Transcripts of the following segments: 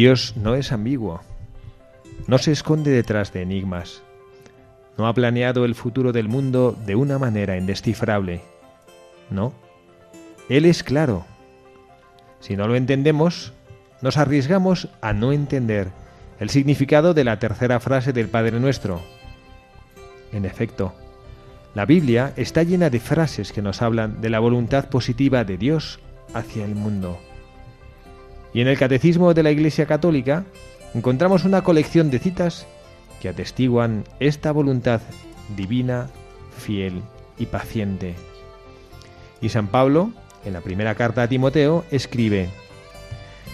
Dios no es ambiguo, no se esconde detrás de enigmas, no ha planeado el futuro del mundo de una manera indescifrable. No, Él es claro. Si no lo entendemos, nos arriesgamos a no entender el significado de la tercera frase del Padre Nuestro. En efecto, la Biblia está llena de frases que nos hablan de la voluntad positiva de Dios hacia el mundo. Y en el Catecismo de la Iglesia Católica encontramos una colección de citas que atestiguan esta voluntad divina, fiel y paciente. Y San Pablo, en la primera carta a Timoteo, escribe,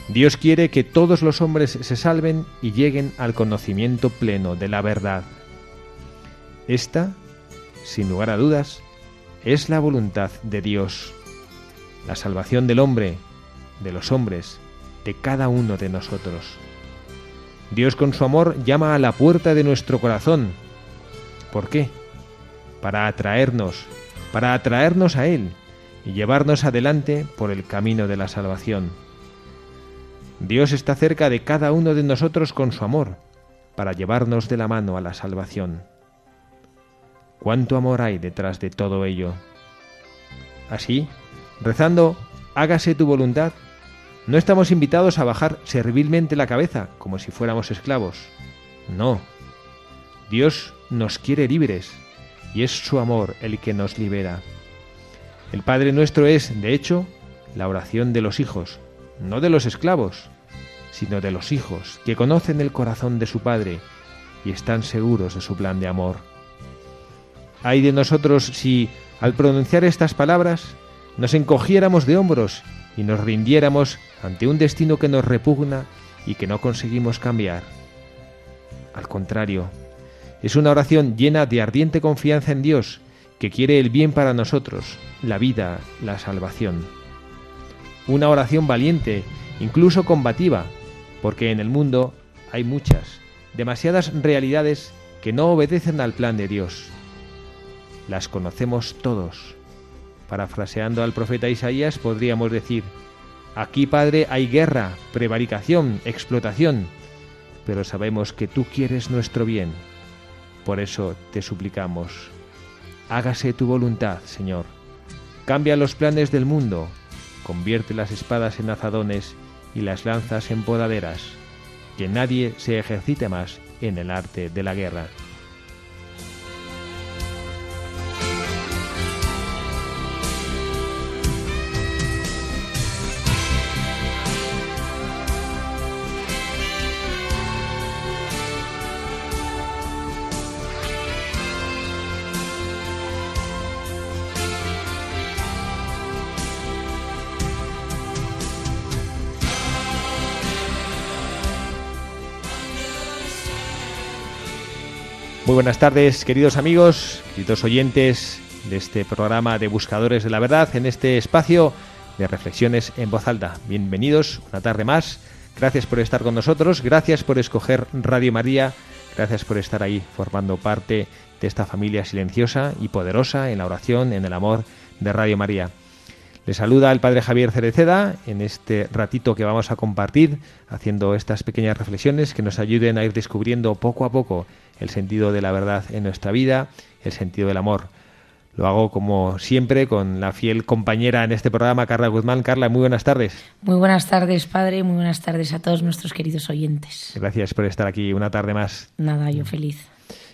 Dios quiere que todos los hombres se salven y lleguen al conocimiento pleno de la verdad. Esta, sin lugar a dudas, es la voluntad de Dios, la salvación del hombre, de los hombres, de cada uno de nosotros. Dios con su amor llama a la puerta de nuestro corazón. ¿Por qué? Para atraernos, para atraernos a Él y llevarnos adelante por el camino de la salvación. Dios está cerca de cada uno de nosotros con su amor, para llevarnos de la mano a la salvación. ¿Cuánto amor hay detrás de todo ello? Así, rezando, hágase tu voluntad, no estamos invitados a bajar servilmente la cabeza como si fuéramos esclavos. No. Dios nos quiere libres y es su amor el que nos libera. El Padre nuestro es, de hecho, la oración de los hijos, no de los esclavos, sino de los hijos que conocen el corazón de su Padre y están seguros de su plan de amor. Ay de nosotros si, al pronunciar estas palabras, nos encogiéramos de hombros y nos rindiéramos ante un destino que nos repugna y que no conseguimos cambiar. Al contrario, es una oración llena de ardiente confianza en Dios, que quiere el bien para nosotros, la vida, la salvación. Una oración valiente, incluso combativa, porque en el mundo hay muchas, demasiadas realidades que no obedecen al plan de Dios. Las conocemos todos. Parafraseando al profeta Isaías podríamos decir, Aquí, Padre, hay guerra, prevaricación, explotación, pero sabemos que tú quieres nuestro bien. Por eso te suplicamos, hágase tu voluntad, Señor. Cambia los planes del mundo, convierte las espadas en azadones y las lanzas en podaderas, que nadie se ejercite más en el arte de la guerra. Buenas tardes, queridos amigos, queridos oyentes de este programa de Buscadores de la Verdad, en este espacio de reflexiones en voz alta. Bienvenidos una tarde más. Gracias por estar con nosotros, gracias por escoger Radio María, gracias por estar ahí formando parte de esta familia silenciosa y poderosa en la oración, en el amor de Radio María. Le saluda el Padre Javier Cereceda en este ratito que vamos a compartir, haciendo estas pequeñas reflexiones que nos ayuden a ir descubriendo poco a poco el sentido de la verdad en nuestra vida, el sentido del amor. Lo hago como siempre con la fiel compañera en este programa, Carla Guzmán. Carla, muy buenas tardes. Muy buenas tardes, padre. Muy buenas tardes a todos nuestros queridos oyentes. Gracias por estar aquí una tarde más. Nada, yo feliz.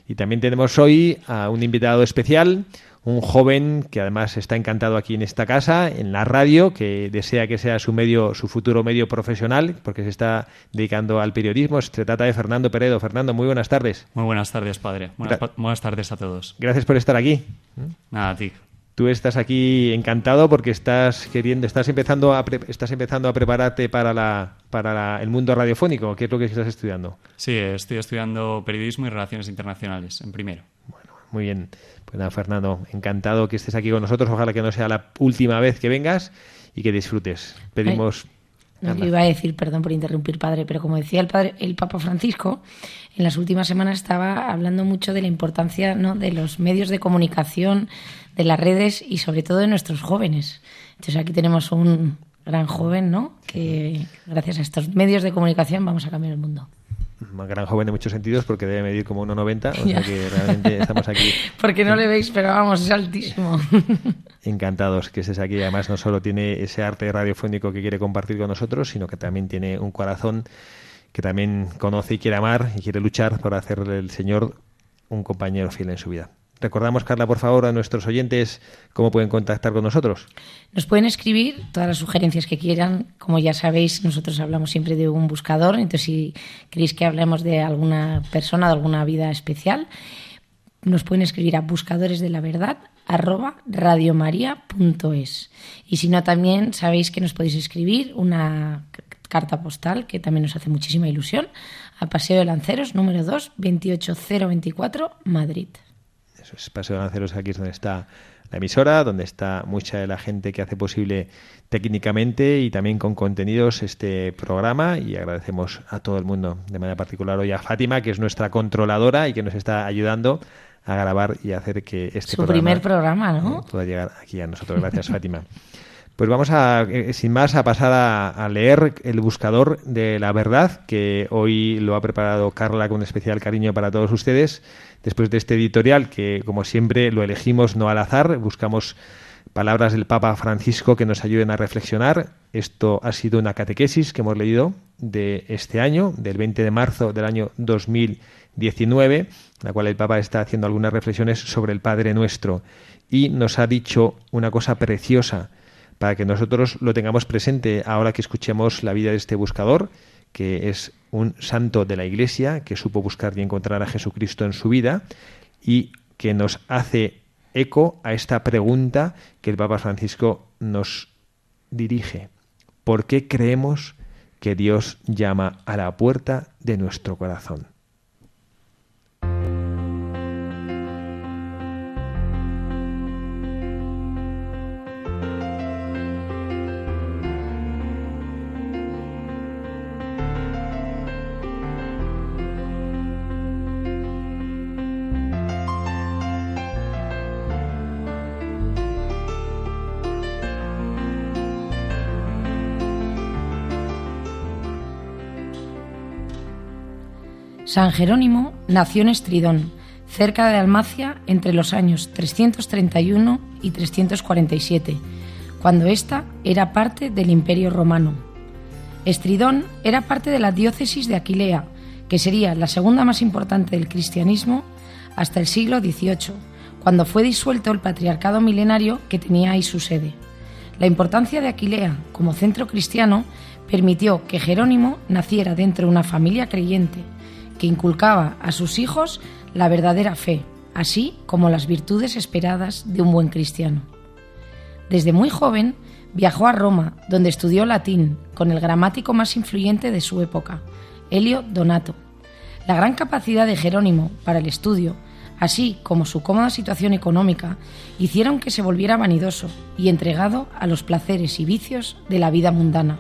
Y también tenemos hoy a un invitado especial, un joven que además está encantado aquí en esta casa, en la radio, que desea que sea su medio, su futuro medio profesional, porque se está dedicando al periodismo. Se trata de Fernando Peredo. Fernando, muy buenas tardes. Muy buenas tardes, padre. Buenas, buenas tardes a todos. Gracias por estar aquí. Nada, a ti. Tú estás aquí encantado porque estás queriendo, estás empezando a estás empezando a prepararte para la para el mundo radiofónico. ¿Qué es lo que estás estudiando? Sí, estoy estudiando periodismo y relaciones internacionales en primero. Muy bien. Pues nada, Fernando, encantado que estés aquí con nosotros. Ojalá que no sea la última vez que vengas y que disfrutes. Pedimos. No, iba a decir, perdón por interrumpir, padre, pero como decía el padre, el Papa Francisco, en las últimas semanas estaba hablando mucho de la importancia ¿no? de los medios de comunicación, de las redes y sobre todo de nuestros jóvenes. Entonces aquí tenemos un gran joven, ¿no? Que gracias a estos medios de comunicación vamos a cambiar el mundo un gran joven en muchos sentidos porque debe medir como 1,90, o sea que realmente estamos aquí. Porque no le veis, pero vamos, es altísimo. Encantados que estés aquí. Además, no solo tiene ese arte radiofónico que quiere compartir con nosotros, sino que también tiene un corazón que también conoce y quiere amar y quiere luchar por hacerle el Señor un compañero fiel en su vida. Recordamos, Carla, por favor, a nuestros oyentes cómo pueden contactar con nosotros. Nos pueden escribir todas las sugerencias que quieran. Como ya sabéis, nosotros hablamos siempre de un buscador. Entonces, si queréis que hablemos de alguna persona, de alguna vida especial, nos pueden escribir a buscadores de la verdad radiomaria.es. Y si no, también sabéis que nos podéis escribir una carta postal, que también nos hace muchísima ilusión, a Paseo de Lanceros, número 2, 28024, Madrid. Eso es Paseo de Lanceros, aquí es donde está la emisora, donde está mucha de la gente que hace posible técnicamente y también con contenidos este programa y agradecemos a todo el mundo, de manera particular hoy a Fátima, que es nuestra controladora y que nos está ayudando a grabar y hacer que este Su primer programa, ¿no? Eh, pueda llegar aquí a nosotros. Gracias, Fátima. Pues vamos a, eh, sin más, a pasar a, leer el buscador de la verdad, que hoy lo ha preparado Carla con especial cariño para todos ustedes. Después de este editorial, que como siempre lo elegimos no al azar, buscamos palabras del Papa Francisco que nos ayuden a reflexionar. Esto ha sido una catequesis que hemos leído de este año, del 20 de marzo del año 2019, en la cual el Papa está haciendo algunas reflexiones sobre el Padre Nuestro y nos ha dicho una cosa preciosa para que nosotros lo tengamos presente ahora que escuchemos la vida de este buscador, que es un santo de la Iglesia, que supo buscar y encontrar a Jesucristo en su vida y que nos hace eco a esta pregunta que el Papa Francisco nos dirige. ¿Por qué creemos que Dios llama a la puerta de nuestro corazón? San Jerónimo nació en Estridón, cerca de Almacia, entre los años 331 y 347, cuando ésta era parte del Imperio Romano. Estridón era parte de la diócesis de Aquilea, que sería la segunda más importante del cristianismo hasta el siglo XVIII, cuando fue disuelto el patriarcado milenario que tenía ahí su sede. La importancia de Aquilea como centro cristiano permitió que Jerónimo naciera dentro de una familia creyente, que inculcaba a sus hijos la verdadera fe, así como las virtudes esperadas de un buen cristiano. Desde muy joven viajó a Roma, donde estudió latín con el gramático más influyente de su época, Helio Donato. La gran capacidad de Jerónimo para el estudio, así como su cómoda situación económica, hicieron que se volviera vanidoso y entregado a los placeres y vicios de la vida mundana.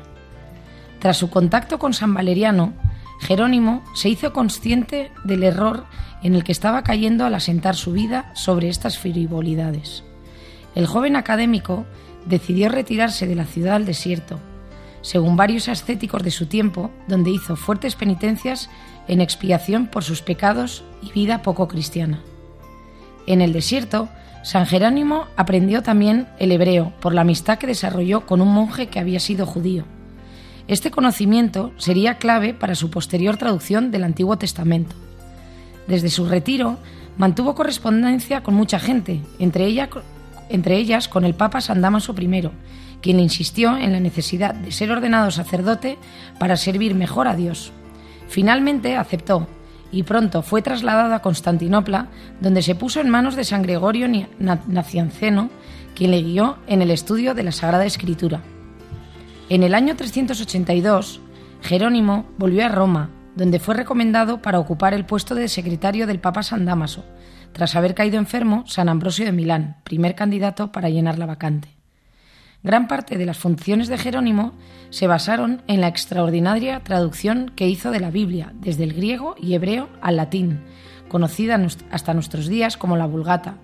Tras su contacto con San Valeriano, Jerónimo se hizo consciente del error en el que estaba cayendo al asentar su vida sobre estas frivolidades. El joven académico decidió retirarse de la ciudad al desierto, según varios ascéticos de su tiempo, donde hizo fuertes penitencias en expiación por sus pecados y vida poco cristiana. En el desierto San Jerónimo aprendió también el hebreo por la amistad que desarrolló con un monje que había sido judío. Este conocimiento sería clave para su posterior traducción del Antiguo Testamento. Desde su retiro mantuvo correspondencia con mucha gente, entre, entre ellas con el Papa San Damaso I, quien insistió en la necesidad de ser ordenado sacerdote para servir mejor a Dios. Finalmente aceptó y pronto fue trasladado a Constantinopla, donde se puso en manos de San Gregorio Nacianceno, quien le guió en el estudio de la Sagrada Escritura. En el año 382, Jerónimo volvió a Roma, donde fue recomendado para ocupar el puesto de secretario del Papa San Damaso, tras haber caído enfermo San Ambrosio de Milán, primer candidato para llenar la vacante. Gran parte de las funciones de Jerónimo se basaron en la extraordinaria traducción que hizo de la Biblia desde el griego y hebreo al latín, conocida hasta nuestros días como la Vulgata,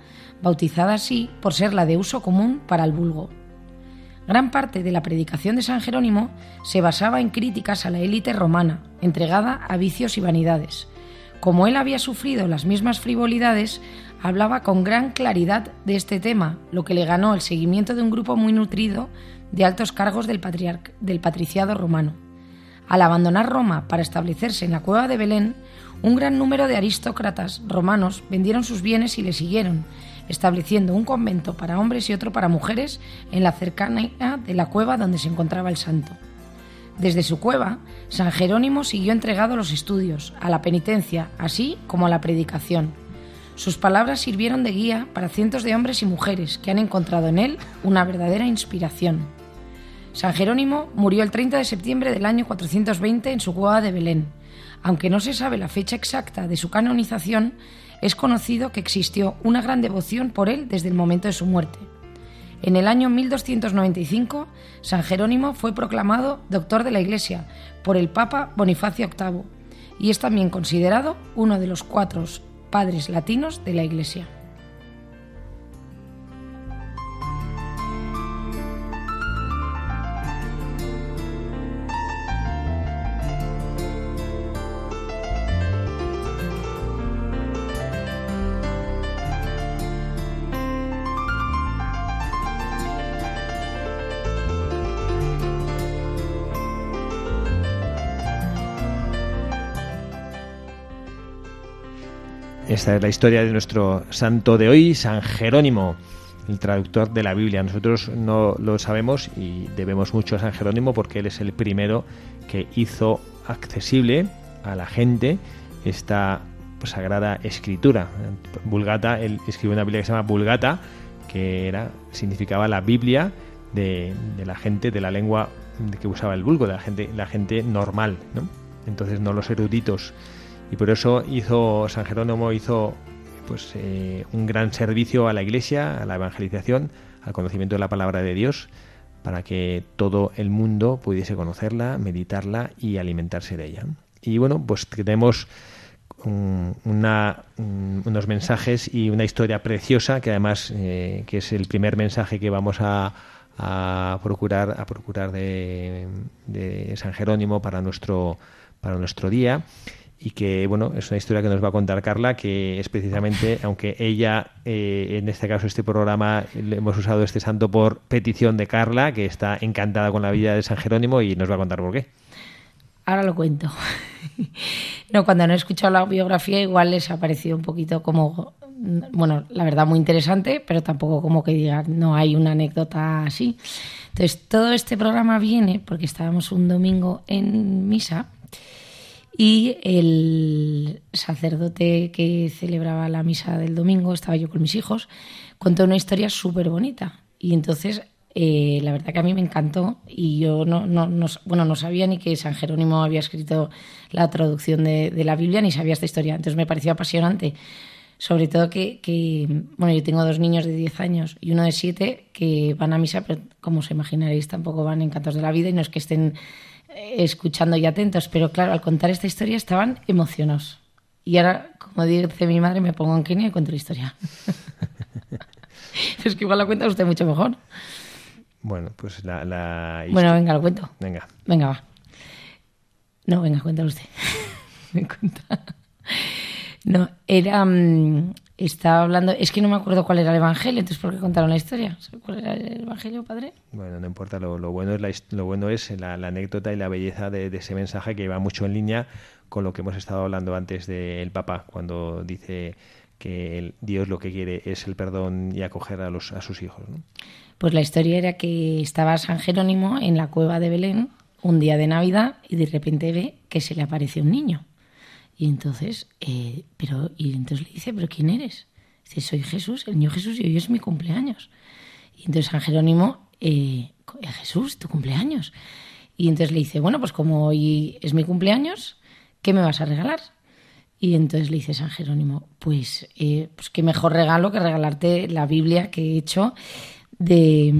bautizada así por ser la de uso común para el vulgo. Gran parte de la predicación de San Jerónimo se basaba en críticas a la élite romana, entregada a vicios y vanidades. Como él había sufrido las mismas frivolidades, hablaba con gran claridad de este tema, lo que le ganó el seguimiento de un grupo muy nutrido de altos cargos del, del patriciado romano. Al abandonar Roma para establecerse en la cueva de Belén, un gran número de aristócratas romanos vendieron sus bienes y le siguieron, estableciendo un convento para hombres y otro para mujeres en la cercanía de la cueva donde se encontraba el santo. Desde su cueva, San Jerónimo siguió entregado a los estudios, a la penitencia, así como a la predicación. Sus palabras sirvieron de guía para cientos de hombres y mujeres que han encontrado en él una verdadera inspiración. San Jerónimo murió el 30 de septiembre del año 420 en su cueva de Belén. Aunque no se sabe la fecha exacta de su canonización, es conocido que existió una gran devoción por él desde el momento de su muerte. En el año 1295, San Jerónimo fue proclamado doctor de la Iglesia por el Papa Bonifacio VIII y es también considerado uno de los cuatro padres latinos de la Iglesia. Esta es la historia de nuestro santo de hoy, San Jerónimo, el traductor de la Biblia. Nosotros no lo sabemos y debemos mucho a San Jerónimo porque él es el primero que hizo accesible a la gente esta sagrada escritura. Vulgata, él escribió una Biblia que se llama Vulgata, que era significaba la Biblia de, la gente de la lengua que usaba el vulgo, de la gente, la gente normal, ¿no? Entonces no los eruditos y por eso hizo San Jerónimo hizo pues eh, un gran servicio a la Iglesia, a la evangelización, al conocimiento de la palabra de Dios, para que todo el mundo pudiese conocerla, meditarla y alimentarse de ella. Y bueno, pues tenemos una, unos mensajes y una historia preciosa que además eh, que es el primer mensaje que vamos a, a procurar a procurar de, de San Jerónimo para nuestro para nuestro día y que bueno es una historia que nos va a contar Carla que es precisamente aunque ella eh, en este caso este programa hemos usado este santo por petición de Carla que está encantada con la vida de San Jerónimo y nos va a contar por qué. Ahora lo cuento. No cuando no he escuchado la biografía igual les ha parecido un poquito como bueno la verdad muy interesante pero tampoco como que digan no hay una anécdota así. Entonces todo este programa viene porque estábamos un domingo en misa y el sacerdote que celebraba la misa del domingo, estaba yo con mis hijos, contó una historia súper bonita. Y entonces, eh, la verdad que a mí me encantó y yo no, no, bueno, no sabía ni que San Jerónimo había escrito la traducción de, la Biblia, ni sabía esta historia. Entonces me pareció apasionante. Sobre todo que, bueno, yo tengo dos niños de 10 años y uno de 7 que van a misa, pero como os imaginaréis, tampoco van encantados de la vida y no es que estén escuchando y atentos, pero claro, al contar esta historia estaban emocionados. Y ahora, como dice mi madre, me pongo en Kenia y cuento la historia. es que igual la cuenta usted mucho mejor. Bueno, pues la, la Bueno, venga, lo cuento. Venga. Venga, va. No, venga, cuéntalo usted. me cuenta. No, era... Mm, estaba hablando, es que no me acuerdo cuál era el evangelio, entonces ¿por qué contaron la historia? ¿Cuál era el evangelio, padre? Bueno, no importa, lo, bueno es, la, lo bueno es la, anécdota y la belleza de, ese mensaje que va mucho en línea con lo que hemos estado hablando antes del Papa, cuando dice que Dios lo que quiere es el perdón y acoger a, los, a sus hijos. Pues la historia era que estaba San Jerónimo en la cueva de Belén un día de Navidad y de repente ve que se le aparece un niño. Y entonces, eh, pero, y entonces le dice, ¿pero quién eres? Dice, soy Jesús, el niño Jesús, y hoy es mi cumpleaños. Y entonces San Jerónimo, eh, Jesús, tu cumpleaños. Y entonces le dice, bueno, pues como hoy es mi cumpleaños, ¿qué me vas a regalar? Y entonces le dice San Jerónimo, pues, eh, pues qué mejor regalo que regalarte la Biblia que he hecho de,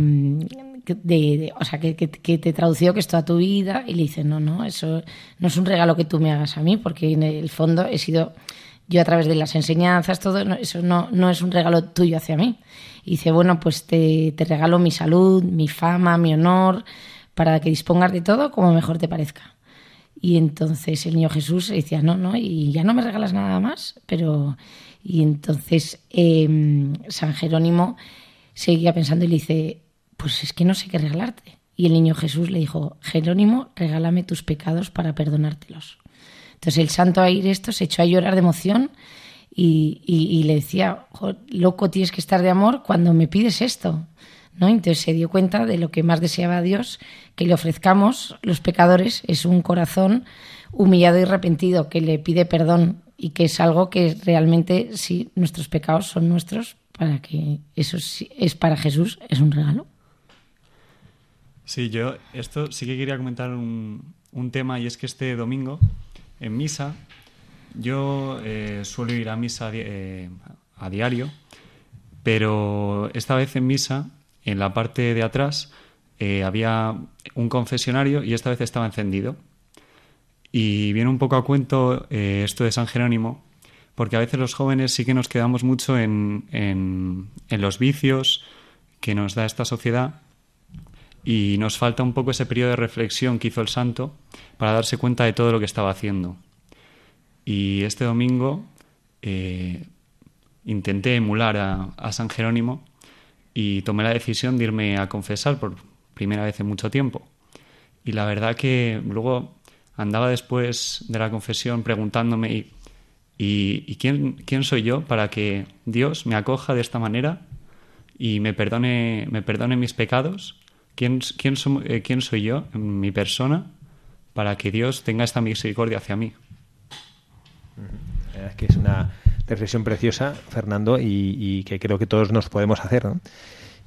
mm, de, o sea, que, te tradució que es toda tu vida y le dice, no, no, eso no es un regalo que tú me hagas a mí, porque en el fondo he sido yo a través de las enseñanzas, todo, eso no, no es un regalo tuyo hacia mí. Y dice, bueno, pues te, te regalo mi salud, mi fama, mi honor, para que dispongas de todo como mejor te parezca. Y entonces el niño Jesús decía, no, no, y ya no me regalas nada más, pero... Y entonces em, San Jerónimo seguía pensando y le dice, pues es que no sé qué regalarte. Y el niño Jesús le dijo, Jerónimo, regálame tus pecados para perdonártelos. Entonces el santo aire esto se echó a llorar de emoción y, le decía, loco tienes que estar de amor cuando me pides esto. ¿No? Entonces se dio cuenta de lo que más deseaba Dios, que le ofrezcamos los pecadores, es un corazón humillado y arrepentido, que le pide perdón y que es algo que realmente, si nuestros pecados son nuestros, para que eso es para Jesús, es un regalo. Sí, yo esto sí que quería comentar un, un tema y es que este domingo en misa yo eh, suelo ir a misa eh, a diario, pero esta vez en misa, en la parte de atrás, eh, había un confesionario y esta vez estaba encendido. Y viene un poco a cuento esto de San Jerónimo, porque a veces los jóvenes sí que nos quedamos mucho en, en, en los vicios que nos da esta sociedad y nos falta un poco ese periodo de reflexión que hizo el santo para darse cuenta de todo lo que estaba haciendo. Y este domingo eh, intenté emular a, San Jerónimo y tomé la decisión de irme a confesar por primera vez en mucho tiempo. Y la verdad que luego andaba después de la confesión preguntándome, ¿y, quién, quién soy yo para que Dios me acoja de esta manera y me perdone, me perdone mis pecados ¿Quién, quién, eh, quién soy yo, mi persona, para que Dios tenga esta misericordia hacia mí? Es que es una reflexión preciosa, Fernando, y, que creo que todos nos podemos hacer.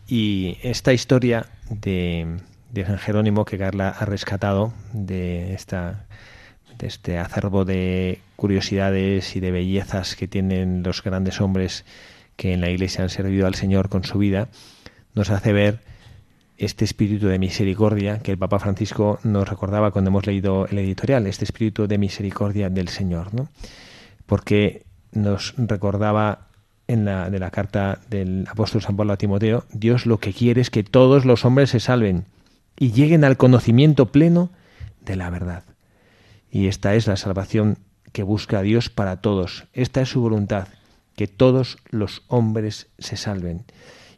Y esta historia de, San Jerónimo que Carla ha rescatado de esta de este acervo de curiosidades y de bellezas que tienen los grandes hombres que en la Iglesia han servido al Señor con su vida, nos hace ver este espíritu de misericordia que el Papa Francisco nos recordaba cuando hemos leído el editorial, este espíritu de misericordia del Señor, ¿no? Porque nos recordaba en la, de la carta del apóstol San Pablo a Timoteo, Dios lo que quiere es que todos los hombres se salven y lleguen al conocimiento pleno de la verdad. Y esta es la salvación que busca Dios para todos. Esta es su voluntad, que todos los hombres se salven.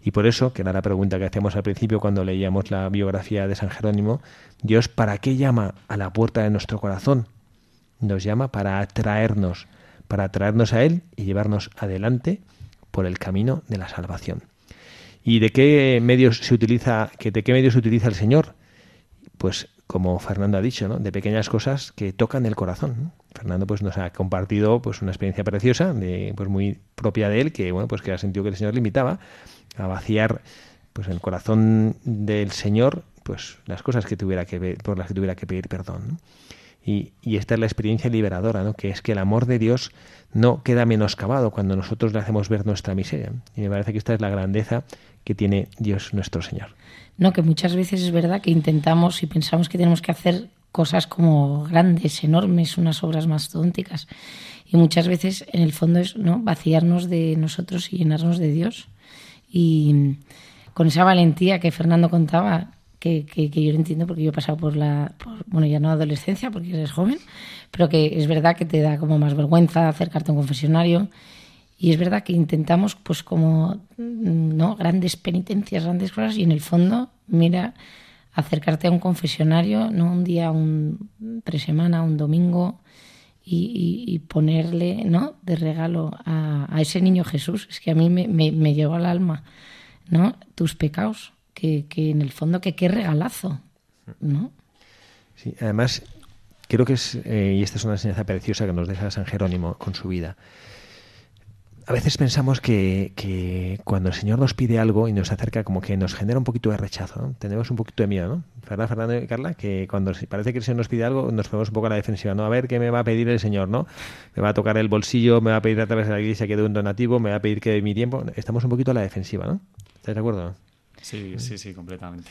Y por eso, que era la pregunta que hacíamos al principio cuando leíamos la biografía de San Jerónimo, Dios, ¿para qué llama a la puerta de nuestro corazón? Nos llama para atraernos, para atraernos a Él y llevarnos adelante por el camino de la salvación. ¿Y de qué medios se utiliza, que de qué medios utiliza el Señor? Pues como Fernando ha dicho, ¿no? de pequeñas cosas que tocan el corazón. Fernando pues nos ha compartido pues una experiencia preciosa, de, pues muy propia de él, que bueno pues que ha sentido que el Señor le invitaba a vaciar pues el corazón del Señor pues las cosas que tuviera que por las que tuviera que pedir perdón. Y, y, esta es la experiencia liberadora, ¿no? que es que el amor de Dios no queda menoscabado cuando nosotros le hacemos ver nuestra miseria. Y me parece que esta es la grandeza que tiene Dios nuestro Señor. No, que muchas veces es verdad que intentamos y pensamos que tenemos que hacer cosas como grandes, enormes, unas obras mastodónticas. Y muchas veces en el fondo es ¿no? vaciarnos de nosotros y llenarnos de Dios. Y con esa valentía que Fernando contaba, que, que, yo lo entiendo porque yo he pasado por la, bueno, ya no adolescencia porque eres joven, pero que es verdad que te da como más vergüenza acercarte a un confesionario Y es verdad que intentamos, pues como, ¿no? Grandes penitencias, grandes cosas, y en el fondo, mira, acercarte a un confesionario, ¿no? Un día, un tres semana, un domingo, y, ponerle, ¿no? De regalo a, ese niño Jesús. Es que a mí me, me, llegó al alma, ¿no? Tus pecados, que, que en el fondo, que qué regalazo, ¿no? Sí, además, creo que es, eh, y esta es una enseñanza preciosa que nos deja San Jerónimo con su vida, a veces pensamos que, cuando el Señor nos pide algo y nos acerca, como que nos genera un poquito de rechazo, Tenemos un poquito de miedo, ¿no? ¿Verdad, Fernando y Carla? Que cuando parece que el Señor nos pide algo, nos ponemos un poco a la defensiva, ¿no? A ver qué me va a pedir el Señor, ¿no? Me va a tocar el bolsillo, me va a pedir a través de la iglesia que dé un donativo, me va a pedir que dé mi tiempo. Estamos un poquito a la defensiva, ¿no? ¿Estás de acuerdo? Sí, sí, sí, completamente.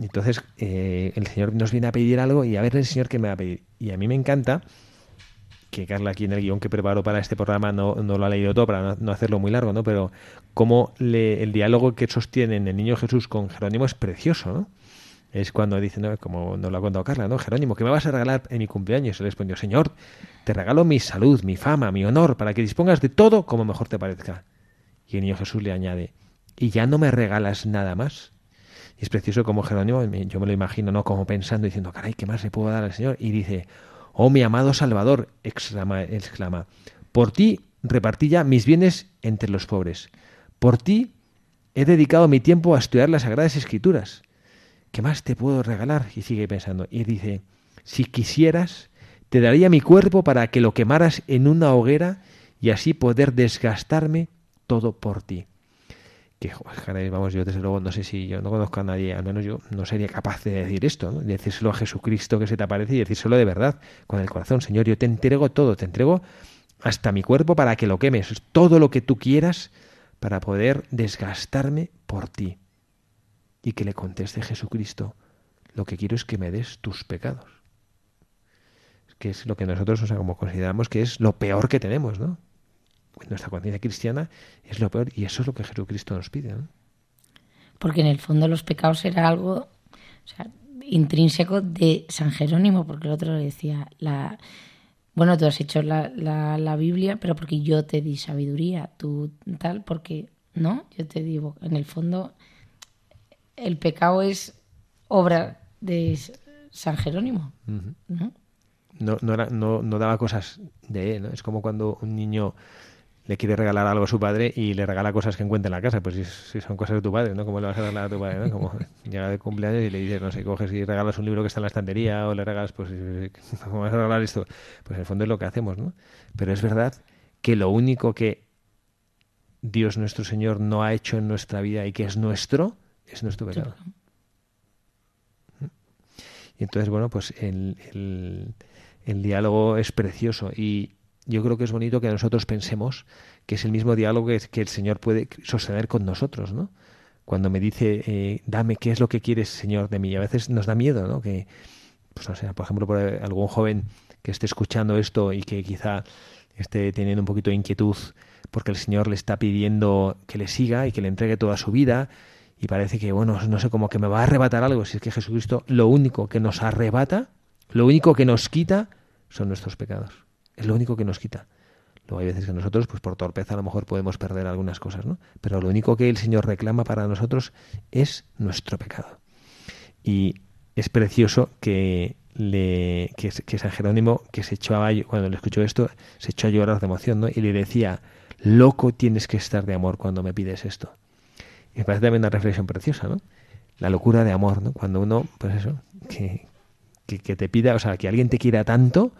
Entonces, eh, el Señor nos viene a pedir algo y a ver el Señor qué me va a pedir. Y a mí me encanta que Carla aquí en el guion que preparó para este programa no, lo ha leído todo para no, hacerlo muy largo, ¿no? Pero cómo el diálogo que sostienen el niño Jesús con Jerónimo es precioso, ¿no? Es cuando dice, ¿no? como nos lo ha contado Carla, ¿no? Jerónimo, ¿qué me vas a regalar en mi cumpleaños? Y le respondió, Señor, te regalo mi salud, mi fama, mi honor, para que dispongas de todo como mejor te parezca. Y el niño Jesús le añade, ¿y ya no me regalas nada más? Y es precioso como Jerónimo, yo me lo imagino, ¿no? Como pensando, diciendo, caray, ¿qué más le puedo dar al Señor? Y dice, Oh mi amado Salvador, exclama, exclama, por ti repartí ya mis bienes entre los pobres. Por ti he dedicado mi tiempo a estudiar las Sagradas Escrituras. ¿Qué más te puedo regalar? Y sigue pensando. Y dice, si quisieras, te daría mi cuerpo para que lo quemaras en una hoguera y así poder desgastarme todo por ti que vamos, yo desde luego no sé si yo no conozco a nadie, al menos yo no sería capaz de decir esto, ¿no? de decírselo a Jesucristo que se te aparece y decírselo de verdad, con el corazón, Señor, yo te entrego todo, te entrego hasta mi cuerpo para que lo quemes, todo lo que tú quieras para poder desgastarme por ti. Y que le conteste Jesucristo, lo que quiero es que me des tus pecados. Que es lo que nosotros o sea, como consideramos que es lo peor que tenemos, ¿no? Nuestra conciencia cristiana es lo peor y eso es lo que Jesucristo nos pide. Porque en el fondo los pecados era algo intrínseco de San Jerónimo, porque el otro decía, la, bueno, tú has hecho la, la, Biblia, pero porque yo te di sabiduría, tú tal, porque, ¿no? Yo te digo, en el fondo el pecado es obra de San Jerónimo, ¿no? No, no, era, no, no, daba cosas de él, ¿no? Es como cuando un niño le quiere regalar algo a su padre y le regala cosas que encuentra en la casa. Pues si, son cosas de tu padre, ¿no? ¿Cómo le vas a regalar a tu padre? ¿no? Como llega de cumpleaños y le dices, no sé, coges y regalas un libro que está en la estantería o le regalas, pues, ¿cómo vas a regalar esto? Pues en el fondo es lo que hacemos, ¿no? Pero es verdad que lo único que Dios nuestro Señor no ha hecho en nuestra vida y que es nuestro, es nuestro pecado. Y entonces, bueno, pues el, el, el diálogo es precioso y, yo creo que es bonito que nosotros pensemos que es el mismo diálogo que, el Señor puede sostener con nosotros, ¿no? Cuando me dice, eh, dame, ¿qué es lo que quieres, Señor, de mí? Y a veces nos da miedo, ¿no? Que, pues no sé, por ejemplo, por algún joven que esté escuchando esto y que quizá esté teniendo un poquito de inquietud porque el Señor le está pidiendo que le siga y que le entregue toda su vida y parece que, bueno, no sé, como que me va a arrebatar algo. Si es que Jesucristo lo único que nos arrebata, lo único que nos quita son nuestros pecados. Es lo único que nos quita. Luego hay veces que nosotros, pues por torpeza, a lo mejor podemos perder algunas cosas, ¿no? Pero lo único que el Señor reclama para nosotros es nuestro pecado. Y es precioso que, le, que, San Jerónimo, que se echó cuando le escuchó esto, se echó a llorar de emoción, ¿no? Y le decía, loco tienes que estar de amor cuando me pides esto. Y me parece también una reflexión preciosa, ¿no? La locura de amor, ¿no? Cuando uno, pues eso, que, que, que te pida, o sea, que alguien te quiera tanto,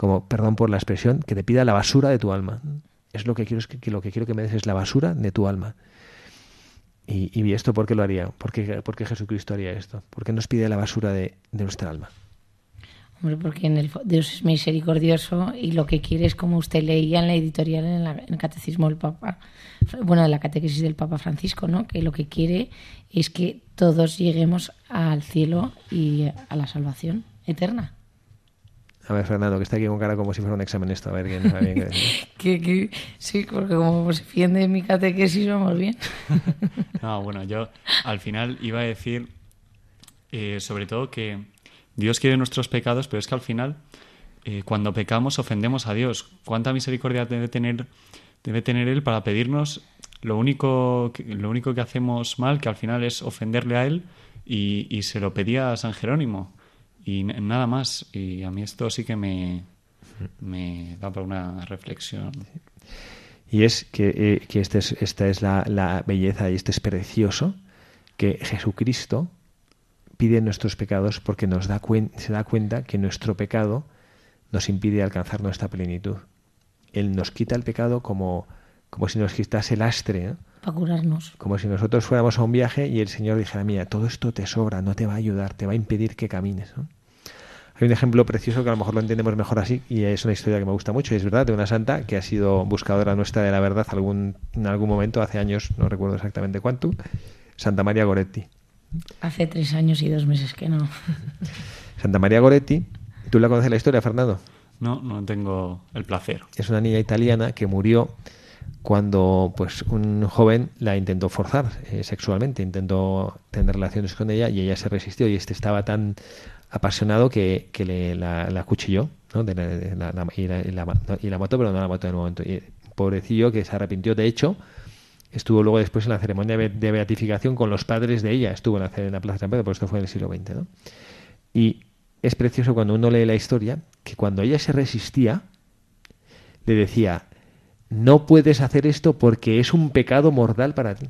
como, perdón por la expresión, que te pida la basura de tu alma. Es lo que quiero, es que, lo que quiero que me des es la basura de tu alma. Y, y esto, ¿por qué lo haría? ¿Por qué, Jesucristo haría esto? ¿Por qué nos pide la basura de, nuestra alma? Hombre, porque en el, Dios es misericordioso y lo que quiere es, como usted leía en la editorial, en, en, el Catecismo del Papa, bueno, de la catequesis del Papa Francisco, ¿no? Que lo que quiere es que todos lleguemos al cielo y a la salvación eterna. A ver, Fernando, que está aquí con cara como si fuera un examen esto, a ver quién sabe bien que, Sí, porque como se defiende mi catequesis, vamos bien. no, bueno, yo al final iba a decir, eh, sobre todo, que Dios quiere nuestros pecados, pero es que al final, eh, cuando pecamos, ofendemos a Dios. ¿Cuánta misericordia debe tener debe tener él para pedirnos lo único que, lo único que hacemos mal, que al final es ofenderle a él, y, y se lo pedía a San Jerónimo. Y nada más. Y a mí esto sí que me, me da para una reflexión. Y es que, eh, que este es- esta es la, la belleza y este es precioso, que Jesucristo pide nuestros pecados porque nos da cuen- se da cuenta que nuestro pecado nos impide alcanzar nuestra plenitud. Él nos quita el pecado como, como si nos quitase el lastre, ¿no? Para curarnos. como si nosotros fuéramos a un viaje y el Señor dijera, mira, todo esto te sobra, no te va a ayudar, te va a impedir que camines. ¿no? Hay un ejemplo precioso que a lo mejor lo entendemos mejor así y es una historia que me gusta mucho y es verdad, de una santa que ha sido buscadora nuestra de la verdad algún, en algún momento, hace años, no recuerdo exactamente cuánto, Santa María Goretti. Hace tres años y dos meses que no. Santa María Goretti, ¿tú la conoces la historia, Fernando? No, no tengo el placer. es una niña italiana que murió cuando pues un joven la intentó forzar eh, sexualmente, intentó tener relaciones con ella y ella se resistió y este estaba tan apasionado que, que le, la, la acuchilló ¿no? De y, la, mató, pero no la mató en el momento. Y pobrecillo que se arrepintió, de hecho, estuvo luego después en la ceremonia de beatificación con los padres de ella, estuvo en la, Plaza de San Pedro, pero esto fue en el siglo XX. Y es precioso cuando uno lee la historia que cuando ella se resistía, le decía, no puedes hacer esto porque es un pecado mortal para ti.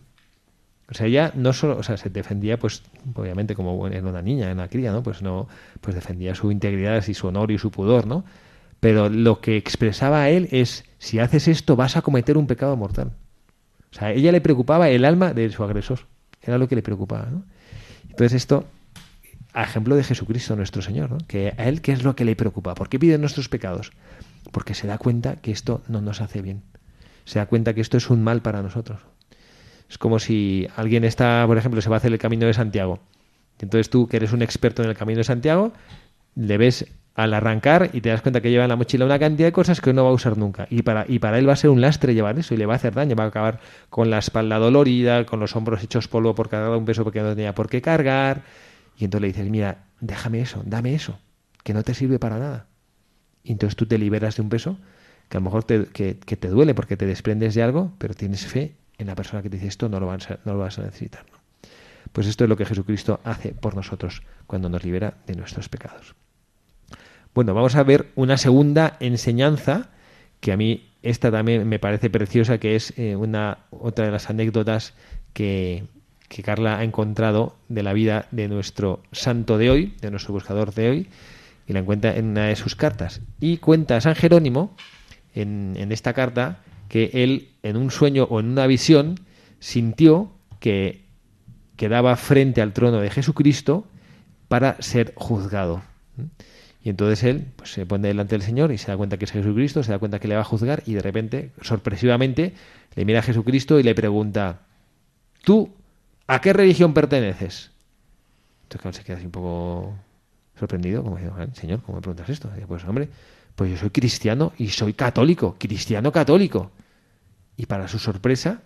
O sea, ella no solo, o sea, se defendía, pues, obviamente, como era una niña, era una cría, ¿no? Pues no, pues defendía su integridad y su honor y su pudor, ¿no? Pero lo que expresaba a él es, si haces esto vas a cometer un pecado mortal. O sea, a ella le preocupaba el alma de su agresor. Era lo que le preocupaba, ¿no? Entonces esto, a ejemplo de Jesucristo nuestro Señor, ¿no? Que a él qué es lo que le preocupa. ¿Por qué pide nuestros pecados? Porque se da cuenta que esto no nos hace bien. Se da cuenta que esto es un mal para nosotros. Es como si alguien está, por ejemplo, se va a hacer el camino de Santiago. Entonces tú, que eres un experto en el camino de Santiago, le ves al arrancar y te das cuenta que lleva en la mochila una cantidad de cosas que no va a usar nunca. Y para, y para él va a ser un lastre llevar eso y le va a hacer daño. Va a acabar con la espalda dolorida, con los hombros hechos polvo por cargar un peso porque no tenía por qué cargar. Y entonces le dices, mira, déjame eso, dame eso, que no te sirve para nada. Y entonces tú te liberas de un peso que a lo mejor te, que, que te duele porque te desprendes de algo, pero tienes fe en la persona que te dice esto, no lo vas a, no lo vas a necesitar. Pues esto es lo que Jesucristo hace por nosotros cuando nos libera de nuestros pecados. Bueno, vamos a ver una segunda enseñanza que a mí esta también me parece preciosa, que es eh, una otra de las anécdotas que, que Carla ha encontrado de la vida de nuestro santo de hoy, de nuestro buscador de hoy, y la encuentra en una de sus cartas. Y cuenta San Jerónimo en, en esta carta que él en un sueño o en una visión sintió que quedaba frente al trono de Jesucristo para ser juzgado. Y entonces él pues, se pone delante del Señor y se da cuenta que es Jesucristo, se da cuenta que le va a juzgar y de repente, sorpresivamente, le mira a Jesucristo y le pregunta, ¿tú a qué religión perteneces? Entonces claro, se queda así un poco sorprendido, como diciendo, "Ah, Señor, ¿cómo me preguntas esto? Pues hombre, pues yo soy cristiano y soy católico, cristiano católico. Y para su sorpresa,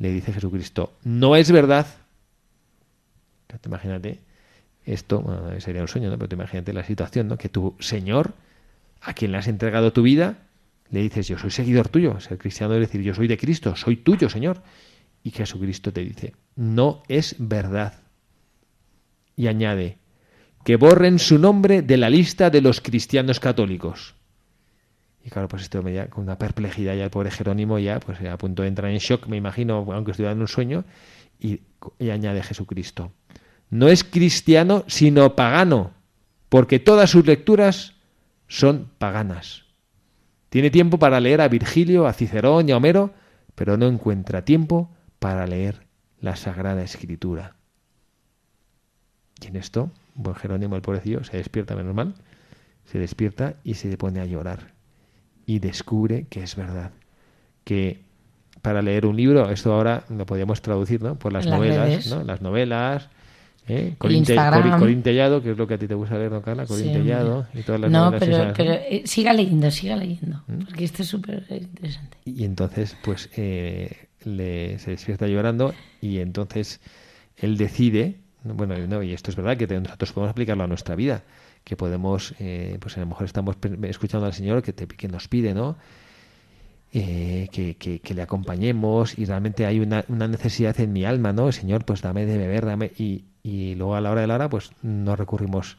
le dice Jesucristo, no es verdad. Te imagínate, esto sería un sueño, ¿no? Pero te imagínate la situación, ¿no? Que tu Señor, a quien le has entregado tu vida, le dices, yo soy seguidor tuyo. Ser cristiano es decir, yo soy de Cristo, soy tuyo, Señor. Y Jesucristo te dice, no es verdad. Y añade, que borren su nombre de la lista de los cristianos católicos. Y claro, pues esto me da con una perplejidad ya el pobre Jerónimo ya pues a punto de entrar en shock, me imagino, aunque estuviera en un sueño, y, y añade Jesucristo. No es cristiano, sino pagano, porque todas sus lecturas son paganas. Tiene tiempo para leer a Virgilio, a Cicerón y a Homero, pero no encuentra tiempo para leer la Sagrada Escritura. Y en esto, buen Jerónimo el pobrecillo se despierta, menos mal, se despierta y se pone a llorar. Y descubre que es verdad. Que para leer un libro, esto ahora lo podríamos traducir, ¿no? Por las, Las novelas, redes. ¿no? Las novelas. ¿eh? Corín, Te- Tellado, que es lo que a ti te gusta leer, ¿no, Carla? Corín Sí, Tellado y todas las No, novelas pero, pero eh, siga leyendo, siga leyendo, ¿Mm? porque esto es súper interesante. Y entonces, pues, eh, le, se despierta llorando y entonces él decide, bueno, no, y esto es verdad que nosotros podemos aplicarlo a nuestra vida, que podemos, eh, pues a lo mejor estamos escuchando al Señor que, te, que nos pide, ¿no? eh, que, que, que le acompañemos y realmente hay una, una necesidad en mi alma, ¿no? Señor, pues dame de beber, dame. Y, y luego a la hora de la hora, pues no recurrimos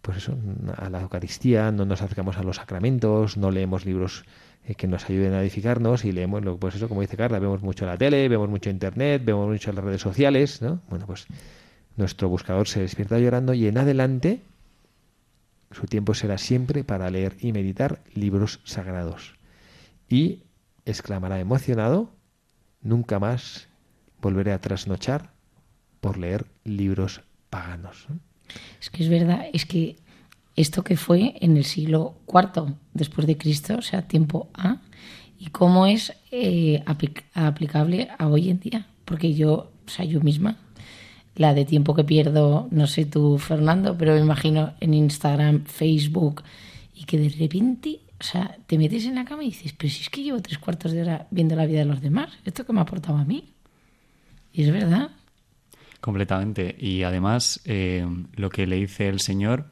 pues eso, a la Eucaristía, no nos acercamos a los sacramentos, no leemos libros eh, que nos ayuden a edificarnos y leemos, pues eso, como dice Carla, vemos mucho la tele, vemos mucho internet, vemos mucho las redes sociales, ¿no? Bueno, pues nuestro buscador se despierta llorando y en adelante su tiempo será siempre para leer y meditar libros sagrados. Y exclamará emocionado, nunca más volveré a trasnochar por leer libros paganos. ¿no? Es que es verdad, es que esto que fue en el siglo IV después de Cristo, o sea, tiempo A, y cómo es eh, apli- aplicable a hoy en día. Porque yo, o yo misma, la de tiempo que pierdo, no sé tú, Fernando, pero me imagino en Instagram, Facebook, y que de repente, o sea, te metes en la cama y dices, pero si es que llevo tres cuartos de hora viendo la vida de los demás, ¿esto que me ha aportado a mí? Y es verdad. Completamente. Y además, eh, lo que le dice el Señor,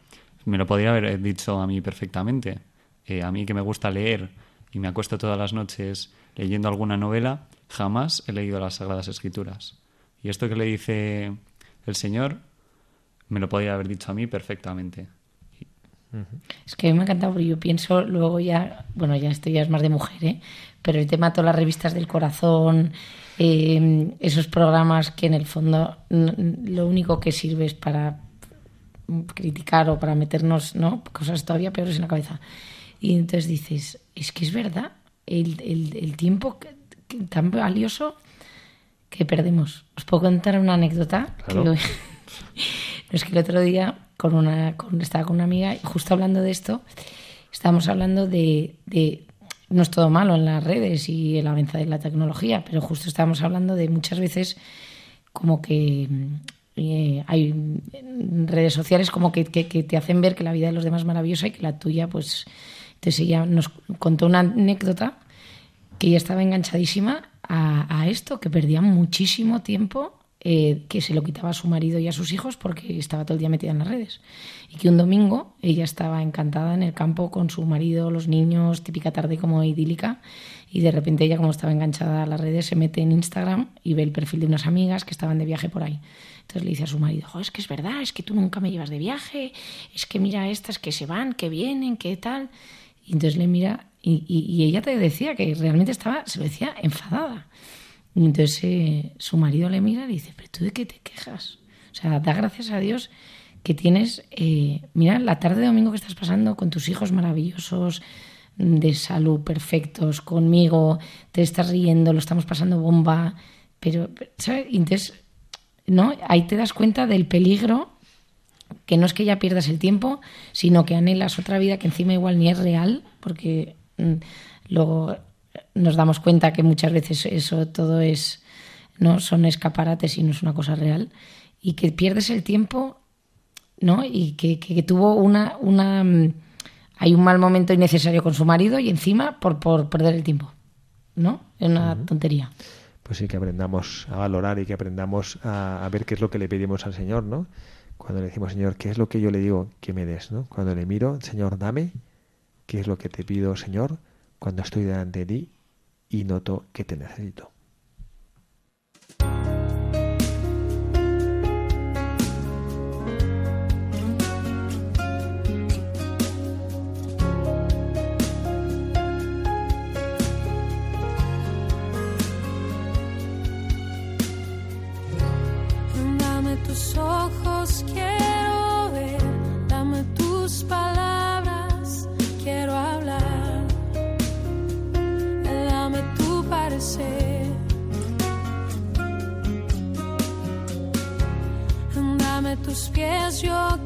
me lo podría haber dicho a mí perfectamente. Eh, a mí que me gusta leer y me acuesto todas las noches leyendo alguna novela, jamás he leído las Sagradas Escrituras. Y esto que le dice el Señor, me lo podría haber dicho a mí perfectamente. Es que a mí me ha encantado porque yo pienso luego ya, bueno, ya esto ya es más de mujer, ¿eh? pero el tema de todas las revistas del corazón, eh, esos programas que en el fondo lo único que sirve es para criticar o para meternos ¿no? cosas todavía peores en la cabeza. Y entonces dices, es que es verdad, el, el- el tiempo que- que tan valioso que perdemos. Os puedo contar una anécdota. Claro. es que el otro día con una, con- estaba con una amiga y justo hablando de esto, estábamos hablando de, de- no es todo malo en las redes y el avance de la tecnología, pero justo estábamos hablando de muchas veces como que mm, eh, hay mm, redes sociales como que, que- que te hacen ver que la vida de los demás es maravillosa y que la tuya, pues... Entonces ella nos contó una anécdota que ella estaba enganchadísima a, esto, que perdía muchísimo tiempo, eh, que se lo quitaba a su marido y a sus hijos porque estaba todo el día metida en las redes. Y que un domingo ella estaba encantada en el campo con su marido, los niños, típica tarde como idílica, y de repente ella, como estaba enganchada a las redes, se mete en Instagram y ve el perfil de unas amigas que estaban de viaje por ahí. Entonces le dice a su marido, "Jo, es que es verdad, es que tú nunca me llevas de viaje, es que mira estas que se van, que vienen, que tal. Y entonces le mira y, y- ella te decía que realmente estaba, se decía, enfadada. Y entonces eh, su marido le mira y dice, pero tú de qué te quejas? O sea, da gracias a Dios que tienes, eh, mira, la tarde de domingo que estás pasando con tus hijos maravillosos, de salud, perfectos, conmigo, te estás riendo, lo estamos pasando bomba, pero, ¿sabes? Entonces, ¿no? Ahí te das cuenta del peligro que no es que ya pierdas el tiempo, sino que anhelas otra vida que encima igual ni es real, porque luego nos damos cuenta que muchas veces eso todo es no son escaparates y no es una cosa real y que pierdes el tiempo no y que, que- que tuvo una una mm, hay un mal momento innecesario con su marido y encima por, por perder el tiempo no es una tontería. Pues sí, que aprendamos a valorar y que aprendamos a, a ver qué es lo que le pedimos al Señor, ¿no? Cuando le decimos, Señor, ¿qué es lo que yo le digo que me des, ¿no? Cuando le miro, Señor, dame, ¿qué es lo que te pido, Señor, cuando estoy delante de ti y noto que te necesito? Tus pies, yo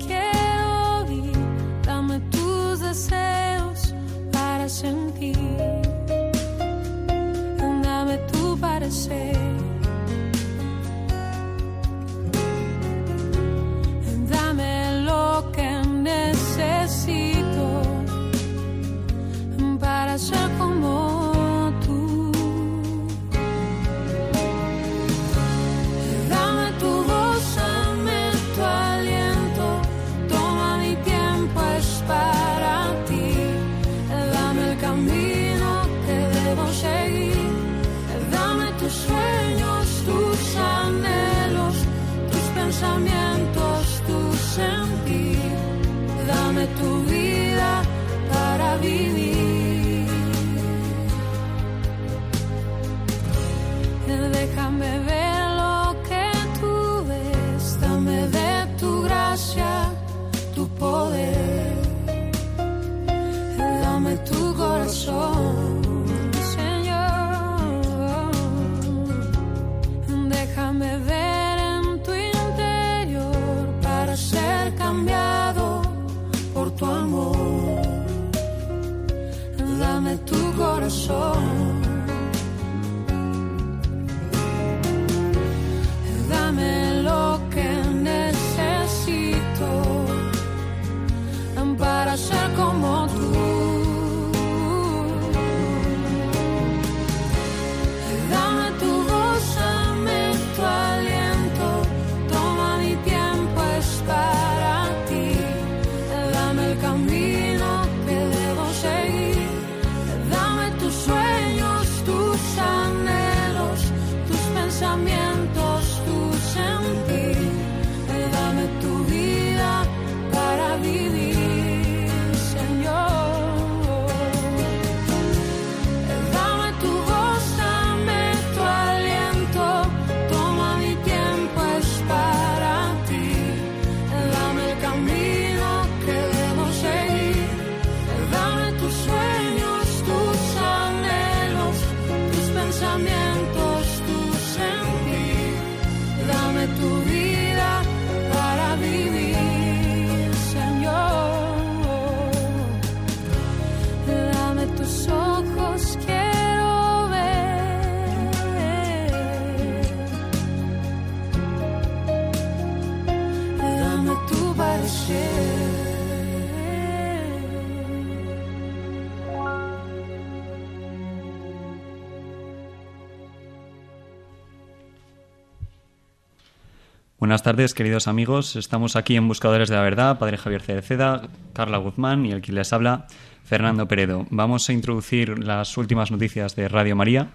Buenas tardes, queridos amigos. Estamos aquí en Buscadores de la Verdad, Padre Javier Cereceda, Carla Guzmán y el que les habla, Fernando Peredo. Vamos a introducir las últimas noticias de Radio María.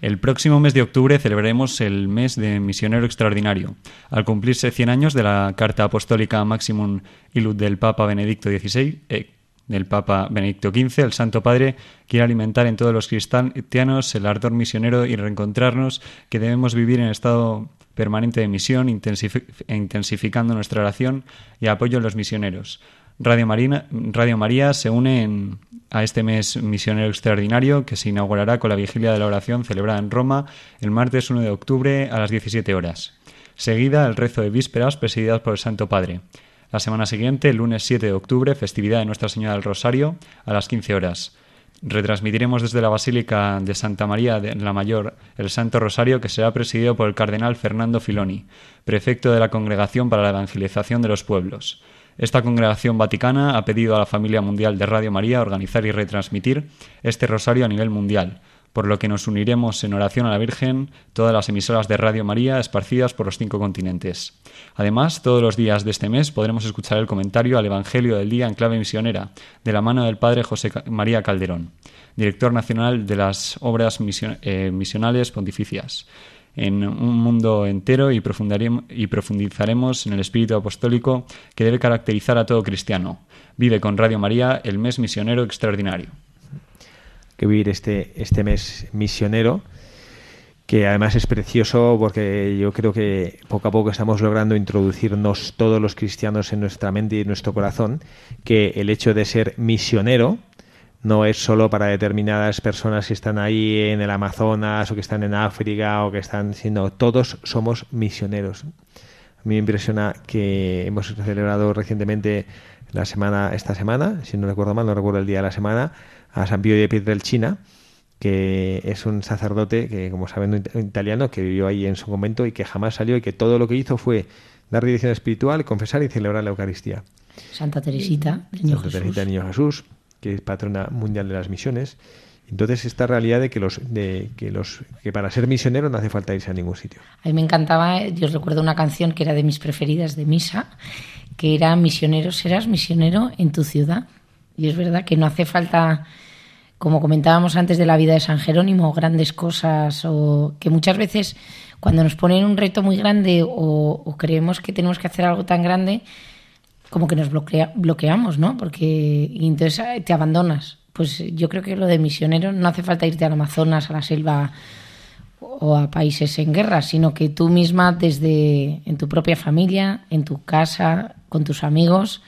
El próximo mes de octubre celebraremos el mes de Misionero Extraordinario, al cumplirse 100 años de la Carta Apostólica Maximum Illud del Papa Benedicto XVI. eh, del Papa Benedicto XV, el Santo Padre quiere alimentar en todos los cristianos el ardor misionero y reencontrarnos que debemos vivir en estado permanente de misión, intensifi- intensificando nuestra oración y apoyo a los misioneros. Radio, Marina- Radio María se une en- a este mes misionero extraordinario que se inaugurará con la vigilia de la oración celebrada en Roma el martes 1 de octubre a las 17 horas. Seguida el rezo de vísperas presididas por el Santo Padre. La semana siguiente, el lunes 7 de octubre, festividad de Nuestra Señora del Rosario a las 15 horas. Retransmitiremos desde la Basílica de Santa María de la Mayor el Santo Rosario que será presidido por el cardenal Fernando Filoni, prefecto de la Congregación para la Evangelización de los Pueblos. Esta congregación vaticana ha pedido a la familia mundial de Radio María organizar y retransmitir este rosario a nivel mundial, por lo que nos uniremos en oración a la Virgen todas las emisoras de Radio María esparcidas por los cinco continentes. Además, todos los días de este mes podremos escuchar el comentario al Evangelio del Día en clave misionera, de la mano del Padre José María Calderón, director nacional de las obras eh, misionales pontificias en un mundo entero y, y profundizaremos en el espíritu apostólico que debe caracterizar a todo cristiano. Vive con Radio María el mes misionero extraordinario. Que vivir este, este mes misionero, que además es precioso porque yo creo que poco a poco estamos logrando introducirnos todos los cristianos en nuestra mente y en nuestro corazón, que el hecho de ser misionero no es solo para determinadas personas que están ahí en el Amazonas o que están en África o que están, sino todos somos misioneros. A mí me impresiona que hemos celebrado recientemente la semana, esta semana, si no recuerdo mal, no recuerdo el día de la semana, a San Pío de Pietrelcina, que es un sacerdote que, como saben, italiano que vivió ahí en su convento y que jamás salió y que todo lo que hizo fue dar dirección espiritual, confesar y celebrar la Eucaristía. Santa Teresita, del Niño Santa Jesús. Teresita Niño Jesús, que es patrona mundial de las misiones. Entonces, esta realidad de que los de que los que para ser misionero no hace falta irse a ningún sitio. A mí me encantaba, yo recuerdo una canción que era de mis preferidas de misa, que era Misionero, serás misionero en tu ciudad. Y es verdad que no hace falta, como comentábamos antes de la vida de San Jerónimo, grandes cosas, o que muchas veces cuando nos ponen un reto muy grande o, creemos que tenemos que hacer algo tan grande, como que nos bloquea- bloqueamos, ¿no? Porque y entonces eh, te abandonas. pues yo creo que lo de misionero no hace falta irte al Amazonas, a la selva o a países en guerra, sino que tú misma desde en tu propia familia, en tu casa, con tus amigos,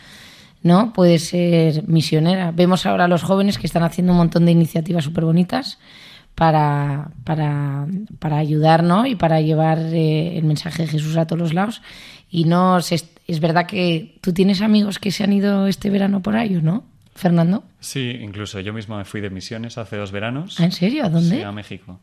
¿no? Puedes ser misionera. Vemos ahora a los jóvenes que están haciendo un montón de iniciativas súper bonitas para, para, para ayudar, ¿no? Y para llevar eh, el mensaje de Jesús a todos los lados. Y no se- es verdad que tú tienes amigos que se han ido este verano por ahí, ¿o ¿no? Fernando. Sí, incluso yo mismo me fui de misiones hace dos veranos. ¿Ah, ¿En serio? ¿A dónde? Sí, a México.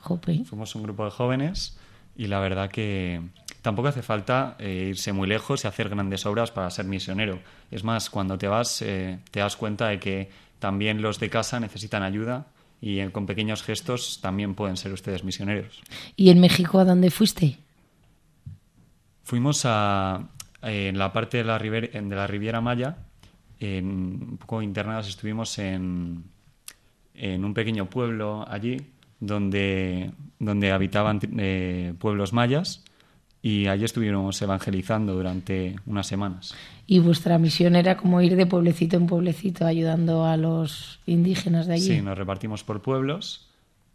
Jope. Fuimos un grupo de jóvenes y la verdad que tampoco hace falta eh, irse muy lejos y hacer grandes obras para ser misionero. Es más, cuando te vas eh, te das cuenta de que también los de casa necesitan ayuda y eh, con pequeños gestos también pueden ser ustedes misioneros. ¿Y en México a dónde fuiste? Fuimos a en la parte de la, river- de la Riviera Maya, en, un poco internados estuvimos en, en un pequeño pueblo allí donde, donde habitaban eh, pueblos mayas y allí estuvimos evangelizando durante unas semanas. Y vuestra misión era como ir de pueblecito en pueblecito ayudando a los indígenas de allí. Sí, nos repartimos por pueblos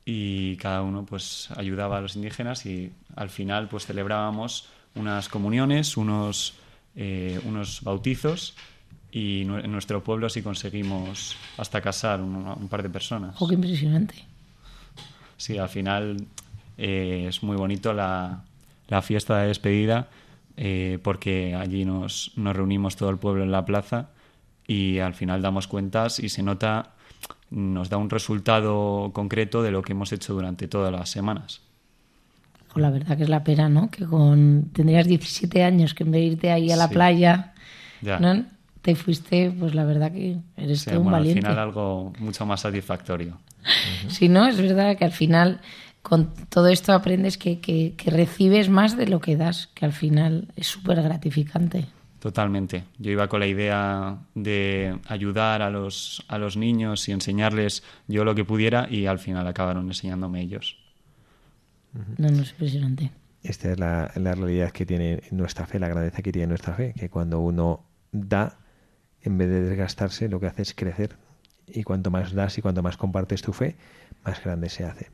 y cada uno pues ayudaba a los indígenas y al final pues celebrábamos unas comuniones, unos, eh, unos bautizos y en nuestro pueblo sí conseguimos hasta casar un, un par de personas. Jo, qué impresionante. Sí, al final eh, es muy bonito la, la fiesta de despedida eh, porque allí nos, nos reunimos todo el pueblo en la plaza y al final damos cuentas y se nota, nos da un resultado concreto de lo que hemos hecho durante todas las semanas. Pues la verdad que es la pena, ¿no? Que con tendrías 17 años que en vez de irte ahí a la Sí. playa, Ya. ¿no? Te fuiste, pues la verdad que eres Sí, todo un bueno, al valiente. final algo mucho más satisfactorio. Si no, es verdad que al final con todo esto aprendes que, que- que recibes más de lo que das, que al final es súper gratificante. Totalmente. Yo iba con la idea de ayudar a los, a los niños y enseñarles yo lo que pudiera y al final acabaron enseñándome ellos. No, no es impresionante. Esta es la, la realidad que tiene nuestra fe, la grandeza que tiene nuestra fe, que cuando uno da, en vez de desgastarse, lo que hace es crecer. Y cuanto más das y cuanto más compartes tu fe, más grande se hace.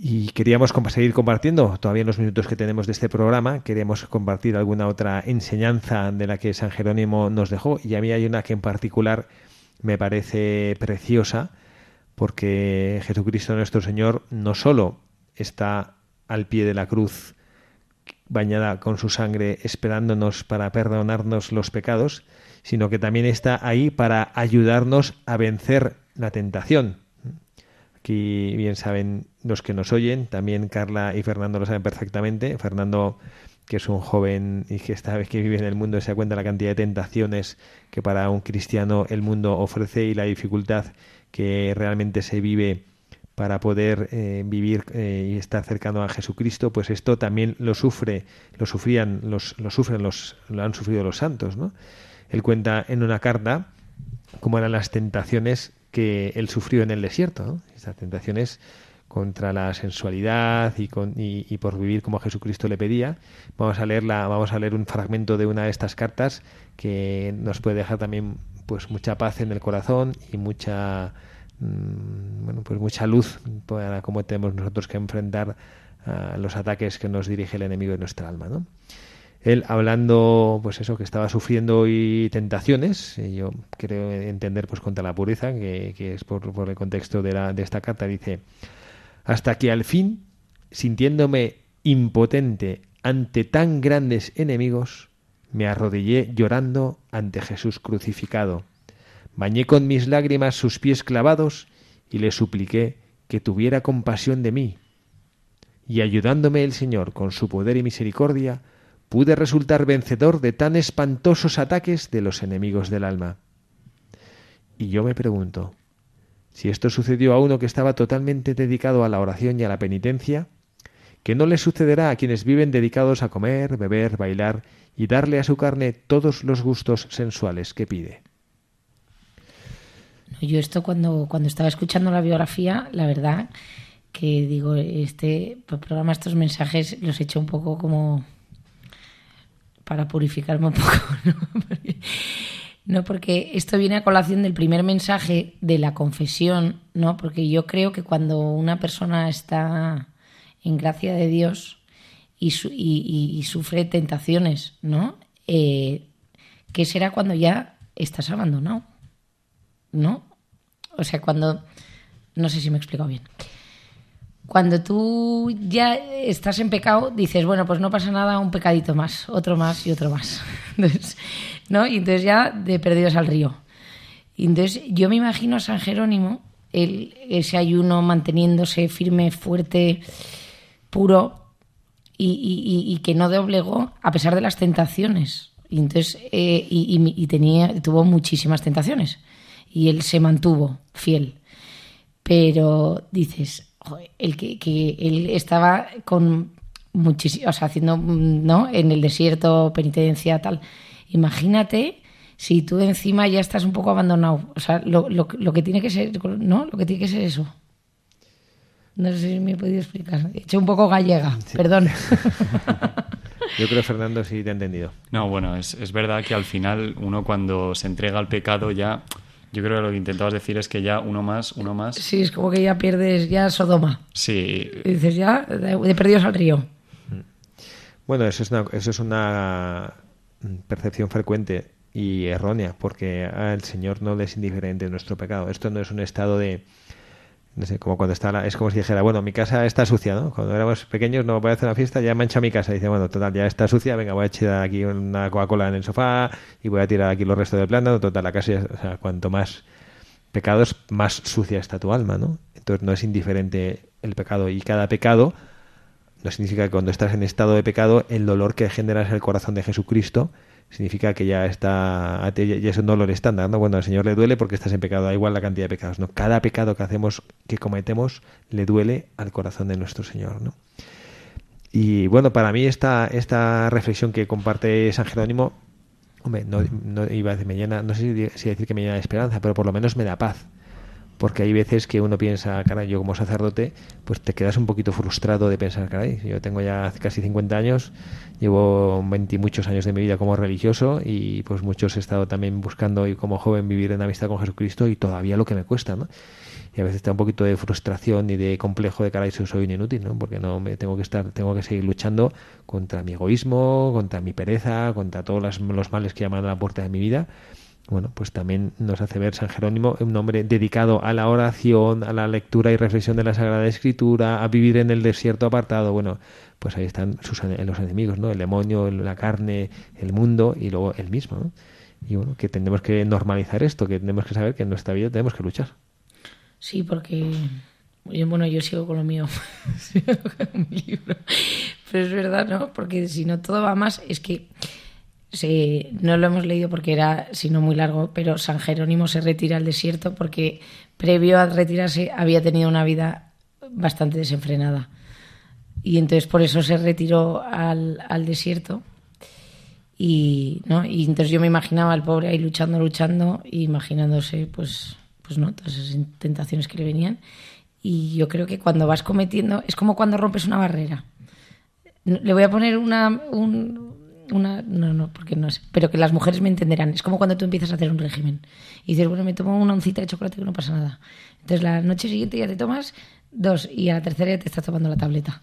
Y queríamos seguir compartiendo, todavía en los minutos que tenemos de este programa, queríamos compartir alguna otra enseñanza de la que San Jerónimo nos dejó. Y a mí hay una que en particular me parece preciosa, porque Jesucristo nuestro Señor no solo está al pie de la cruz bañada con su sangre esperándonos para perdonarnos los pecados, sino que también está ahí para ayudarnos a vencer la tentación. Aquí bien saben los que nos oyen, también Carla y Fernando lo saben perfectamente. Fernando, que es un joven y que esta vez que vive en el mundo se da cuenta de la cantidad de tentaciones que para un cristiano el mundo ofrece y la dificultad que realmente se vive para poder eh, vivir eh, y estar cercano a Jesucristo, pues esto también lo sufre, lo sufrían, los, lo sufren los, lo han sufrido los santos, ¿no? Él cuenta en una carta cómo eran las tentaciones que él sufrió en el desierto, ¿no? Estas tentaciones contra la sensualidad y, con, y, por vivir como Jesucristo le pedía. Vamos a leer la, vamos a leer un fragmento de una de estas cartas que nos puede dejar también pues mucha paz en el corazón y mucha mm, bueno pues mucha luz para cómo tenemos nosotros que enfrentar a los ataques que nos dirige el enemigo de nuestra alma, ¿no? él hablando pues eso que estaba sufriendo y tentaciones yo creo entender pues contra la pureza que, que es por, por el contexto de, la, de esta carta dice hasta que al fin sintiéndome impotente ante tan grandes enemigos me arrodillé llorando ante Jesús crucificado bañé con mis lágrimas sus pies clavados y le supliqué que tuviera compasión de mí y ayudándome el Señor con su poder y misericordia pude resultar vencedor de tan espantosos ataques de los enemigos del alma. Y yo me pregunto, si esto sucedió a uno que estaba totalmente dedicado a la oración y a la penitencia, ¿qué no le sucederá a quienes viven dedicados a comer, beber, bailar y darle a su carne todos los gustos sensuales que pide? Yo esto cuando, cuando estaba escuchando la biografía, la verdad que digo, este programa, estos mensajes los he hecho un poco como para purificarme un poco. No, porque esto viene a colación del primer mensaje de la confesión, ¿no? Porque yo creo que cuando una persona está en gracia de Dios y sufre tentaciones, ¿no? Eh, ¿Qué será cuando ya estás abandonado? ¿No? O sea, cuando... No sé si me he explicado bien. Cuando tú ya estás en pecado, dices, bueno, pues no pasa nada, un pecadito más, otro más y otro más. Entonces, ¿no? Y entonces ya de perdidos al río. Y entonces yo me imagino a San Jerónimo, el- ese ayuno manteniéndose firme, fuerte, puro, y, y- que no doblegó a pesar de las tentaciones. Y entonces eh, y, y- tenía, tuvo muchísimas tentaciones. Y él se mantuvo fiel. Pero dices, el que, que él estaba con muchísimo, o sea, haciendo, ¿no? En el desierto, penitencia, tal. Imagínate si tú encima ya estás un poco abandonado. O sea, lo, lo- lo que tiene que ser, ¿no? Lo que tiene que ser eso. No sé si me he podido explicar. He hecho un poco gallega, perdón. Yo creo, Fernando, sí te he entendido. No, bueno, es, es verdad que al final uno cuando se entrega al pecado ya, yo creo que lo que intentabas decir es que ya uno más, uno más, Sí, es como que ya pierdes ya Sodoma. sí, Y dices, ya, de, de perdidos al río. Bueno, eso es una, eso es una percepción frecuente y errónea, porque al Señor no le es indiferente nuestro pecado. Esto no es un estado de, no sé, como cuando está la- es como si dijera, bueno, mi casa está sucia, ¿no? Cuando éramos pequeños, no voy a hacer una fiesta, ya mancha mi casa. dice, bueno, total, ya está sucia, venga, voy a echar aquí una Coca-Cola en el sofá y voy a tirar aquí los restos del plano, total, la casa, ya- o sea, cuanto más pecados, más sucia está tu alma, ¿no? Entonces no es indiferente el pecado y cada pecado no significa que cuando estás en estado de pecado, el dolor que generas en el corazón de Jesucristo significa que ya está, ya es un dolor estándar, ¿no? Bueno, al Señor le duele porque estás en pecado, da igual la cantidad de pecados, ¿no? Cada pecado que hacemos, que cometemos, le duele al corazón de nuestro Señor, ¿no? Y bueno, para mí esta, esta reflexión que comparte San Jerónimo, hombre, no, no iba a decir, me llena, no sé si, decir que me llena de esperanza, pero por lo menos me da paz. Porque hay veces que uno piensa, caray, yo como sacerdote, pues te quedas un poquito frustrado de pensar, caray, yo tengo ya casi 50 años, llevo 20 y muchos años de mi vida como religioso y pues muchos he estado también buscando y como joven vivir en amistad con Jesucristo y todavía lo que me cuesta, ¿no? Y a veces está un poquito de frustración y de complejo de caray, soy un inútil, ¿no? Porque no me tengo que estar, tengo que seguir luchando contra mi egoísmo, contra mi pereza, contra todos los males que llaman a la puerta de mi vida bueno, pues también nos hace ver San Jerónimo un hombre dedicado a la oración, a la lectura y reflexión de la Sagrada Escritura, a vivir en el desierto apartado. Bueno, pues ahí están sus, los enemigos, ¿no? El demonio, la carne, el mundo y luego el mismo, ¿no? Y bueno, que tenemos que normalizar esto, que tenemos que saber que en nuestra vida tenemos que luchar. Sí, porque bueno, yo sigo con lo mío, sigo con mi libro. Pero es verdad, ¿no? Porque si no todo va más, es que se, no lo hemos leído porque era, sino muy largo, pero San Jerónimo se retira al desierto porque previo a retirarse había tenido una vida bastante desenfrenada. Y entonces por eso se retiró al, al desierto. Y, ¿no? y entonces yo me imaginaba al pobre ahí luchando, luchando, y imaginándose, pues, pues no, todas esas tentaciones que le venían. Y yo creo que cuando vas cometiendo, es como cuando rompes una barrera. Le voy a poner una, un- una, no, no, porque no sé, pero que las mujeres me entenderán. Es como cuando tú empiezas a hacer un régimen y dices, bueno, me tomo una oncita de chocolate que no pasa nada. Entonces la noche siguiente ya te tomas dos y a la tercera ya te estás tomando la tableta.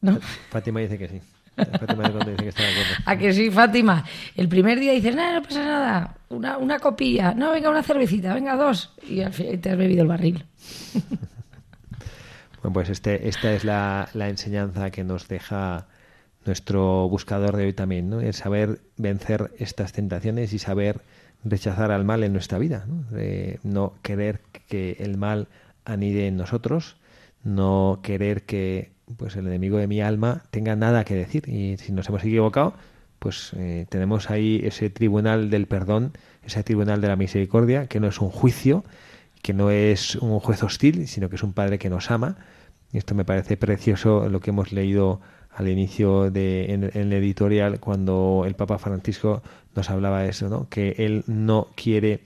¿No? Fátima dice que sí. Fátima dice que está de acuerdo. ¿A que sí, Fátima? El primer día dices, nada, no pasa nada, una, una copilla, no, venga, una cervecita, venga, dos. Y al final te has bebido el barril. Bueno, pues este, esta es la, la enseñanza que nos deja nuestro buscador de hoy también, ¿no? El saber vencer estas tentaciones y saber rechazar al mal en nuestra vida, ¿no? No querer que el mal anide en nosotros, no querer que pues el enemigo de mi alma tenga nada que decir y si nos hemos equivocado, pues eh, tenemos ahí ese tribunal del perdón, ese tribunal de la misericordia, que no es un juicio, que no es un juez hostil, sino que es un padre que nos ama. Y esto me parece precioso lo que hemos leído al inicio de en, el editorial cuando el Papa Francisco nos hablaba de eso, ¿no? Que él no quiere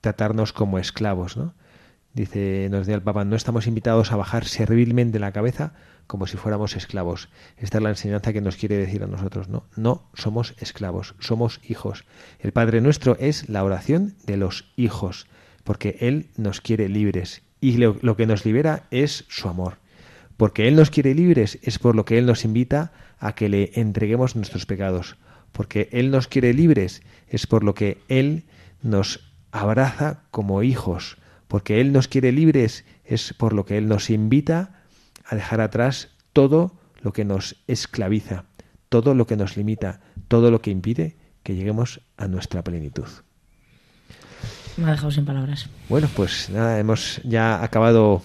tratarnos como esclavos, ¿no? Dice, nos decía el Papa, no estamos invitados a bajar servilmente la cabeza como si fuéramos esclavos. Esta es la enseñanza que nos quiere decir a nosotros. No, no somos esclavos, somos hijos. El Padre nuestro es la oración de los hijos, porque Él nos quiere libres y lo que nos libera es su amor. Porque Él nos quiere libres es por lo que Él nos invita a que le entreguemos nuestros pecados. Porque Él nos quiere libres es por lo que Él nos abraza como hijos. Porque Él nos quiere libres es por lo que Él nos invita a dejar atrás todo lo que nos esclaviza, todo lo que nos limita, todo lo que impide que lleguemos a nuestra plenitud. Me ha dejado sin palabras. Bueno, pues nada, hemos ya acabado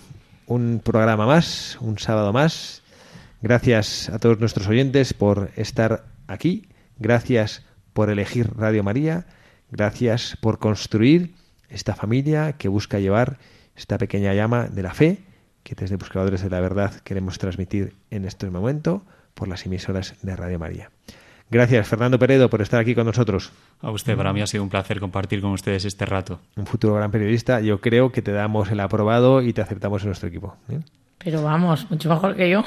un programa más, un sábado más. Gracias a todos nuestros oyentes por estar aquí. Gracias por elegir Radio María. Gracias por construir esta familia que busca llevar esta pequeña llama de la fe que desde Buscadores de la Verdad queremos transmitir en este momento por las emisoras de Radio María. Gracias, Fernando Peredo, por estar aquí con nosotros. A usted, para mí ha sido un placer compartir con ustedes este rato. Un futuro gran periodista. Yo creo que te damos el aprobado y te aceptamos en nuestro equipo. ¿eh? Pero vamos, mucho mejor que yo.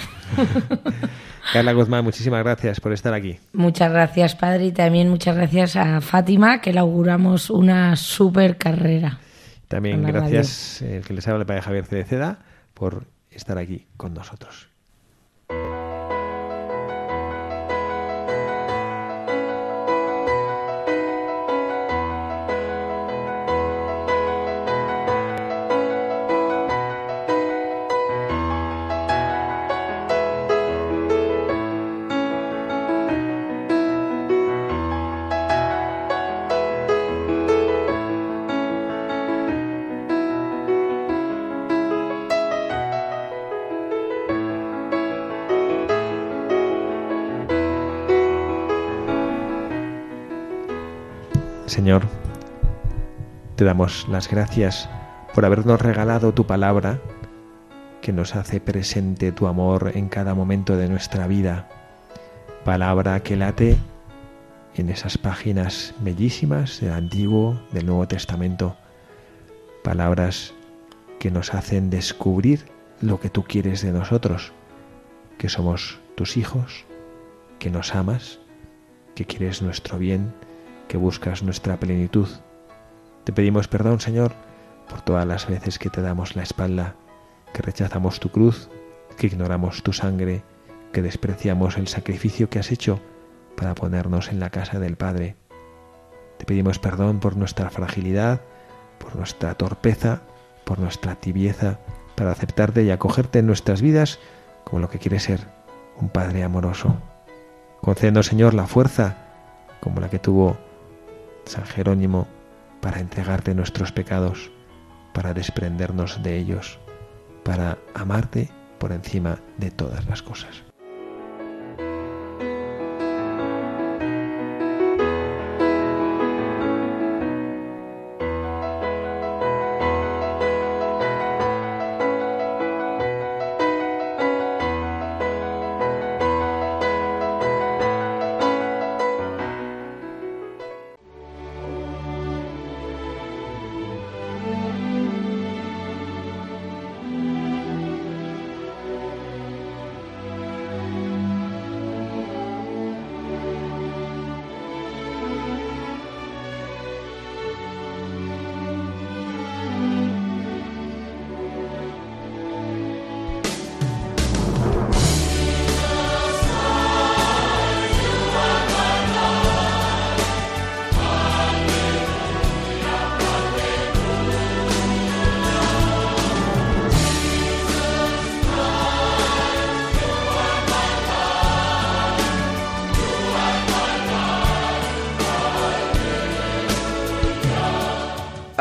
Carla Guzmán, muchísimas gracias por estar aquí. Muchas gracias, padre, y también muchas gracias a Fátima, que le auguramos una super carrera. También gracias, el que les habla el padre Javier Cereceda, por estar aquí con nosotros. Señor, te damos las gracias por habernos regalado tu palabra, que nos hace presente tu amor en cada momento de nuestra vida. Palabra que late en esas páginas bellísimas del Antiguo, del Nuevo Testamento. Palabras que nos hacen descubrir lo que tú quieres de nosotros, que somos tus hijos, que nos amas, que quieres nuestro bien, que buscas nuestra plenitud. Te pedimos perdón, Señor, por todas las veces que te damos la espalda, que rechazamos tu cruz, que ignoramos tu sangre, que despreciamos el sacrificio que has hecho para ponernos en la casa del Padre. Te pedimos perdón por nuestra fragilidad, por nuestra torpeza, por nuestra tibieza, para aceptarte y acogerte en nuestras vidas como lo que quiere ser un Padre amoroso. Concédenos, Señor, la fuerza como la que tuvo San Jerónimo para entregarte nuestros pecados, para desprendernos de ellos, para amarte por encima de todas las cosas.